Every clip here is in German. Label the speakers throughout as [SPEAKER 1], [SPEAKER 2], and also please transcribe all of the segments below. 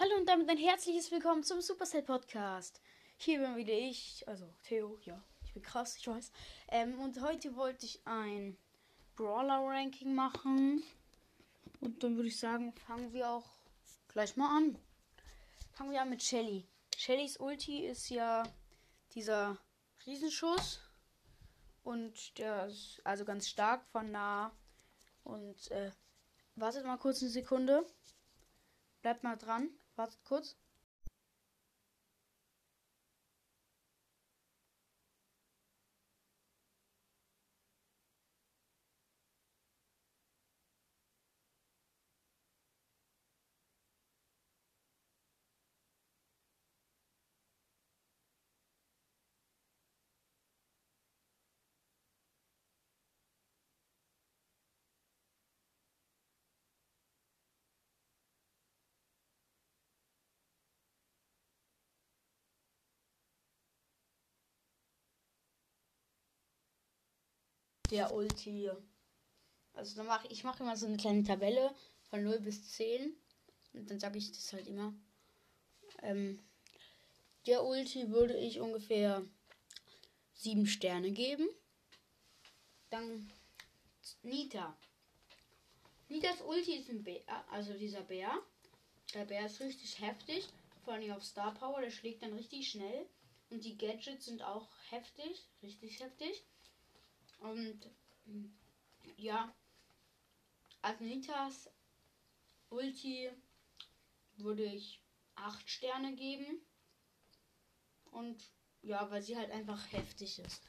[SPEAKER 1] Hallo und damit ein herzliches Willkommen zum Supercell Podcast. Hier bin wieder ich, also Theo, ja, ich bin krass, ich weiß. Ähm, und heute wollte ich ein Brawler-Ranking machen. Und dann würde ich sagen, fangen wir auch gleich mal an. Fangen wir an mit Shelly. Shellys Ulti ist ja dieser Riesenschuss. Und der ist also ganz stark von nah. Und äh, wartet mal kurz eine Sekunde. Bleibt mal dran. Wartet kurz. Der Ulti. Also dann mache ich mache immer so eine kleine Tabelle von 0 bis 10. Und dann sage ich das halt immer. Ähm, der Ulti würde ich ungefähr 7 Sterne geben. Dann Nita. Nitas Ulti ist ein Bär, also dieser Bär. Der Bär ist richtig heftig. Vor allem auf Star Power, der schlägt dann richtig schnell. Und die Gadgets sind auch heftig, richtig heftig. Und ja, Agnitas Ulti würde ich 8 Sterne geben. Und ja, weil sie halt einfach heftig ist.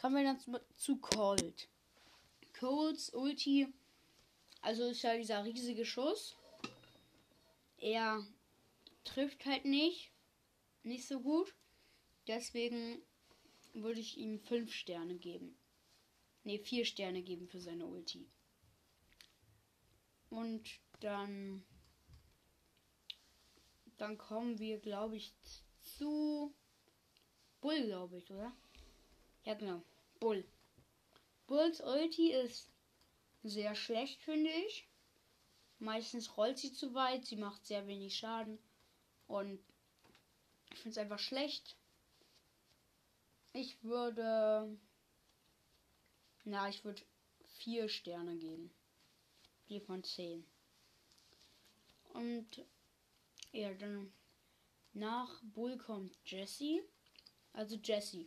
[SPEAKER 1] Kommen wir dann zu, Cold. Colds Ulti, also ist ja dieser riesige Schuss. Er trifft halt nicht, nicht so gut. Deswegen würde ich ihm 5 Sterne geben. Ne, 4 Sterne geben für seine Ulti. Und dann. Dann kommen wir, glaube ich, zu Bull, glaube ich, oder? Ja, genau. Bull. Bulls Ulti ist sehr schlecht, finde ich. Meistens rollt sie zu weit, sie macht sehr wenig Schaden. Und ich finde es einfach schlecht. Ich würde. Na, ich würde vier Sterne geben. Vier von zehn. Und ja, dann nach Bull kommt Jesse. Also Jesse.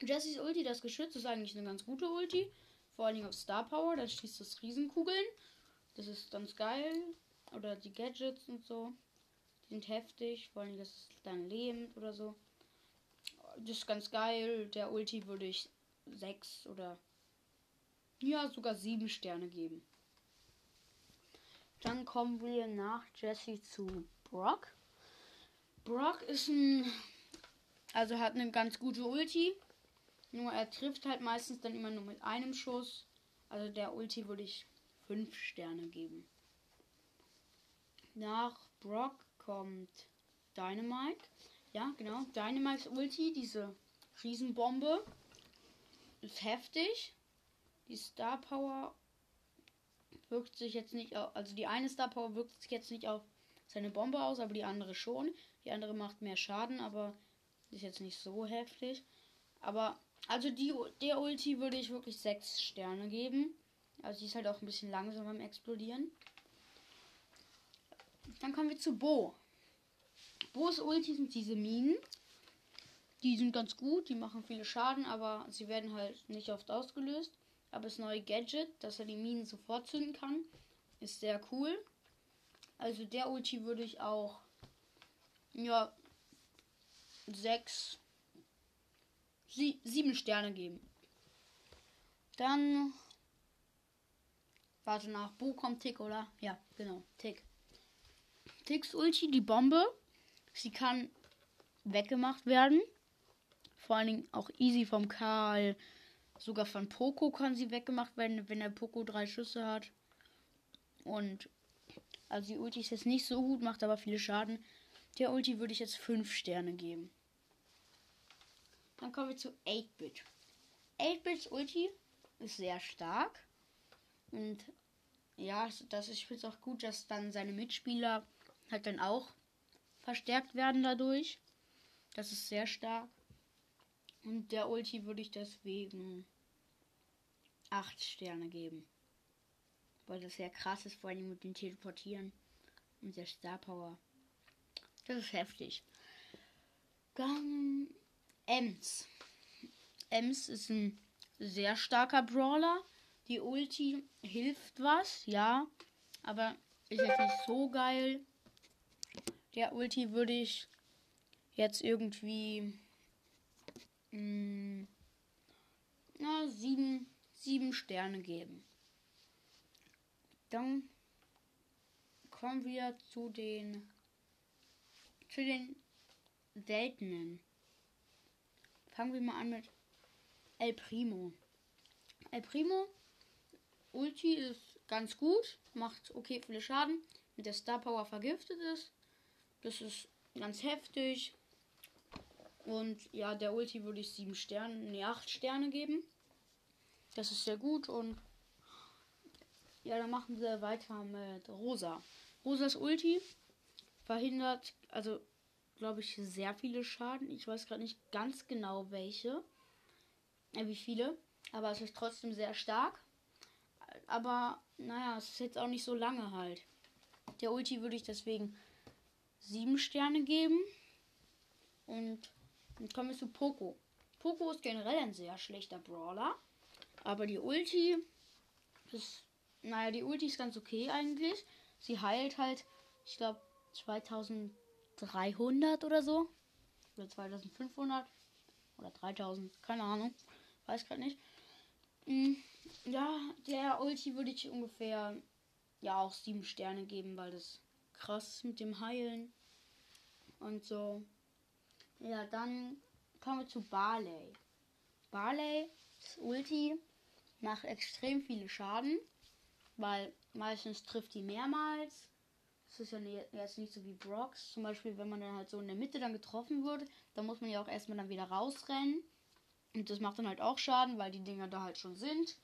[SPEAKER 1] Jessys Ulti, das Geschütz, ist eigentlich eine ganz gute Ulti. Vor allem auf Star Power, da schießt das Riesenkugeln. Das ist ganz geil. Oder die Gadgets und so. Die sind heftig. Vor allem das ist dann lebend oder so. Das ist ganz geil. Der Ulti würde ich sechs oder ja, sogar sieben Sterne geben. Dann kommen wir nach Jesse zu Brock. Brock ist ein. Also hat eine ganz gute Ulti. Nur er trifft halt meistens dann immer nur mit einem Schuss. Also der Ulti würde ich fünf Sterne geben. Nach Brock kommt Dynamite. Ja, genau. Dynamites Ulti, diese Riesenbombe. Ist heftig. Die Star Power wirkt sich jetzt nicht auf. Also die eine Star Power wirkt sich jetzt nicht auf seine Bombe aus, aber die andere schon. Die andere macht mehr Schaden, aber ist jetzt nicht so heftig. Aber also die der Ulti würde ich wirklich sechs Sterne geben. Also die ist halt auch ein bisschen langsam beim Explodieren. Dann kommen wir zu Bo. Bo's Ulti sind diese Minen. Die sind ganz gut, die machen viele Schaden, aber sie werden halt nicht oft ausgelöst. Aber das neue Gadget, dass er die Minen sofort zünden kann, ist sehr cool. Also der Ulti würde ich auch ja sechs, sie, sieben Sterne geben. Dann warte nach, Bo kommt Tick, oder? Ja, genau, Tick. Ticks Ulti, die Bombe. Sie kann weggemacht werden. Vor allen Dingen auch easy vom Karl, Sogar von Poco kann sie weggemacht werden, wenn der Poco drei Schüsse hat. Und also die Ulti ist jetzt nicht so gut, macht aber viele Schaden. Der Ulti würde ich jetzt 5 Sterne geben. Dann kommen wir zu 8-Bit. 8-Bits Ulti ist sehr stark. Und ja, das ist, es auch gut, dass dann seine Mitspieler halt dann auch verstärkt werden dadurch. Das ist sehr stark. Und der Ulti würde ich deswegen 8 Sterne geben. Weil das sehr krass ist, vor allem mit dem Teleportieren und der Star Power. Das ist heftig. Dann Ems. Ems ist ein sehr starker Brawler. Die Ulti hilft was, ja. Aber ist jetzt nicht so geil. Der Ulti würde ich jetzt irgendwie mh, mm, na, sieben, sieben Sterne geben. Dann kommen wir zu den zu den seltenen. Fangen wir mal an mit El Primo. El Primo Ulti ist ganz gut, macht okay viele Schaden. Mit der Star Power vergiftet ist. Das ist ganz heftig. Und ja, der Ulti würde ich 7 Sterne, ne 8 Sterne geben. Das ist sehr gut und ja, dann machen wir weiter mit Rosa. Rosas Ulti verhindert, also glaube ich, sehr viele Schaden. Ich weiß gerade nicht ganz genau welche, äh, wie viele, aber es ist trotzdem sehr stark. Aber naja, es ist jetzt auch nicht so lange halt. Der Ulti würde ich deswegen 7 Sterne geben. Und dann kommen wir zu Poco. Poco ist generell ein sehr schlechter Brawler. Aber die Ulti ist, naja, die Ulti ist ganz okay eigentlich. Sie heilt halt, ich glaube, 2300 oder so. Oder 2500. Oder 3000, keine Ahnung. Weiß gerade nicht. Mm, ja, der Ulti würde ich ungefähr ja auch 7 Sterne geben, weil das krass mit dem Heilen. Und so. Ja, dann kommen wir zu Barley. Barley, das Ulti, macht extrem viele Schaden, weil meistens trifft die mehrmals. Das ist ja jetzt nicht so wie Brox. Zum Beispiel, wenn man dann halt so in der Mitte dann getroffen wird, dann muss man ja auch erstmal dann wieder rausrennen. Und das macht dann halt auch Schaden, weil die Dinger da halt schon sind.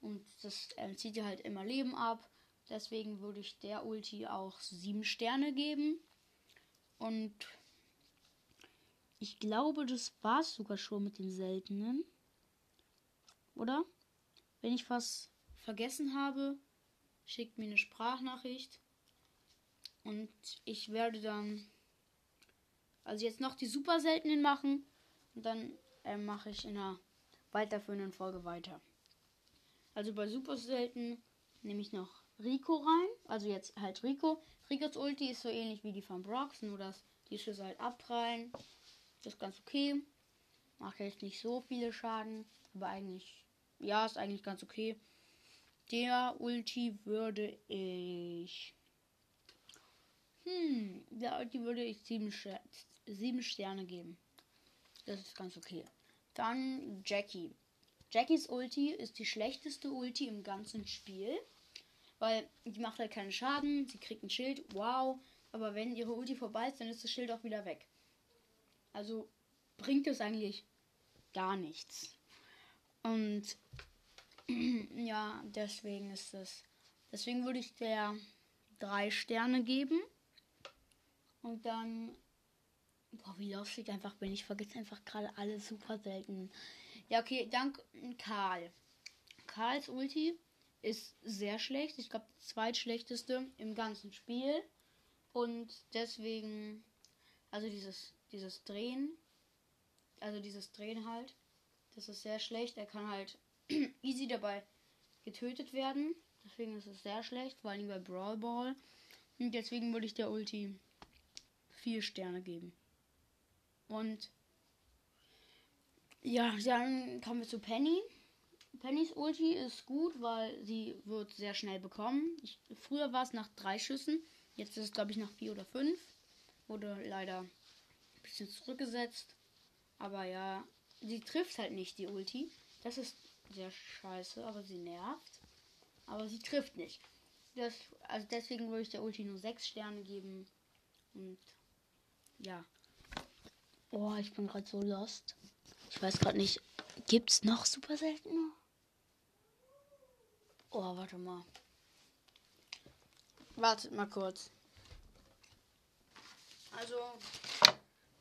[SPEAKER 1] Und das äh, zieht ja halt immer Leben ab. Deswegen würde ich der Ulti auch 7 Sterne geben. Und ich glaube, das war es sogar schon mit den seltenen. Oder? Wenn ich was vergessen habe, schickt mir eine Sprachnachricht. Und ich werde dann also jetzt noch die super seltenen machen. Und dann äh, mache ich in einer weiterführenden Folge weiter. Also bei super selten nehme ich noch Rico rein. Also jetzt halt Rico. Ricos Ulti ist so ähnlich wie die von Brox, nur dass die Schüsse halt abprallen. Das ist ganz okay. Macht jetzt nicht so viele Schaden, aber eigentlich, ja, ist eigentlich ganz okay. Der Ulti würde ich. Hm, der Ulti würde ich sieben, sieben Sterne geben. Das ist ganz okay. Dann Jackie. Jackies Ulti ist die schlechteste Ulti im ganzen Spiel. Weil die macht halt keinen Schaden, sie kriegt ein Schild, wow. Aber wenn ihre Ulti vorbei ist, dann ist das Schild auch wieder weg. Also bringt es eigentlich gar nichts. Und ja, deswegen ist es. Deswegen würde ich der drei Sterne geben. Und dann. Boah, wie lustig einfach bin. Ich vergesse einfach gerade alle super selten. Ja, okay, dank Karl. Karls Ulti ist sehr schlecht. Ich glaube, zweitschlechteste im ganzen Spiel. Und deswegen, also dieses, dieses Drehen, also dieses Drehen halt, das ist sehr schlecht. Er kann halt easy dabei getötet werden. Deswegen ist es sehr schlecht, vor allem bei Brawl Ball. Und deswegen würde ich der Ulti vier Sterne geben. Und ja, dann kommen wir zu Penny. Pennys Ulti ist gut, weil sie wird sehr schnell bekommen. Ich, früher war es nach drei Schüssen, jetzt ist es glaube ich nach vier oder fünf. Wurde leider ein bisschen zurückgesetzt. Aber ja, sie trifft halt nicht die Ulti. Das ist sehr scheiße, aber sie nervt. Aber sie trifft nicht. Das, also deswegen würde ich der Ulti nur sechs Sterne geben. Und ja. Oh, ich bin gerade so lost. Ich weiß gerade nicht. Gibt es noch super seltene? Oh, warte mal. Wartet mal kurz. Also,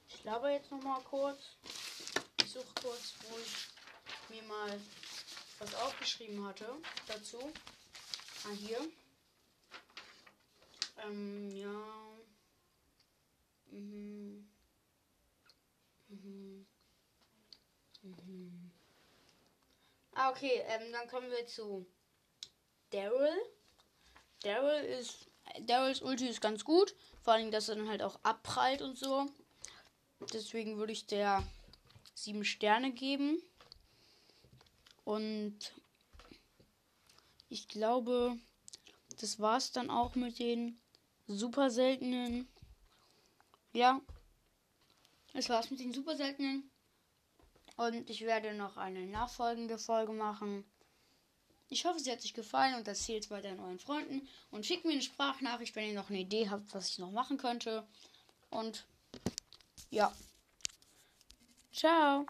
[SPEAKER 1] ich laber jetzt noch mal kurz. Ich suche kurz, wo ich mir mal was aufgeschrieben hatte dazu. Ah, hier. Ähm, ja. Mhm. Mhm. Mhm. Ah, okay, ähm, dann kommen wir zu Daryl. Daryl ist. Daryls Ulti ist ganz gut. Vor allem, dass er dann halt auch abprallt und so. Deswegen würde ich der sieben Sterne geben. Und ich glaube, das war's dann auch mit den super seltenen. Ja, das war's mit den super seltenen. Und ich werde noch eine nachfolgende Folge machen. Ich hoffe, sie hat euch gefallen und erzählt es weiter an euren Freunden. Und schickt mir eine Sprachnachricht, wenn ihr noch eine Idee habt, was ich noch machen könnte. Und ja. Ciao.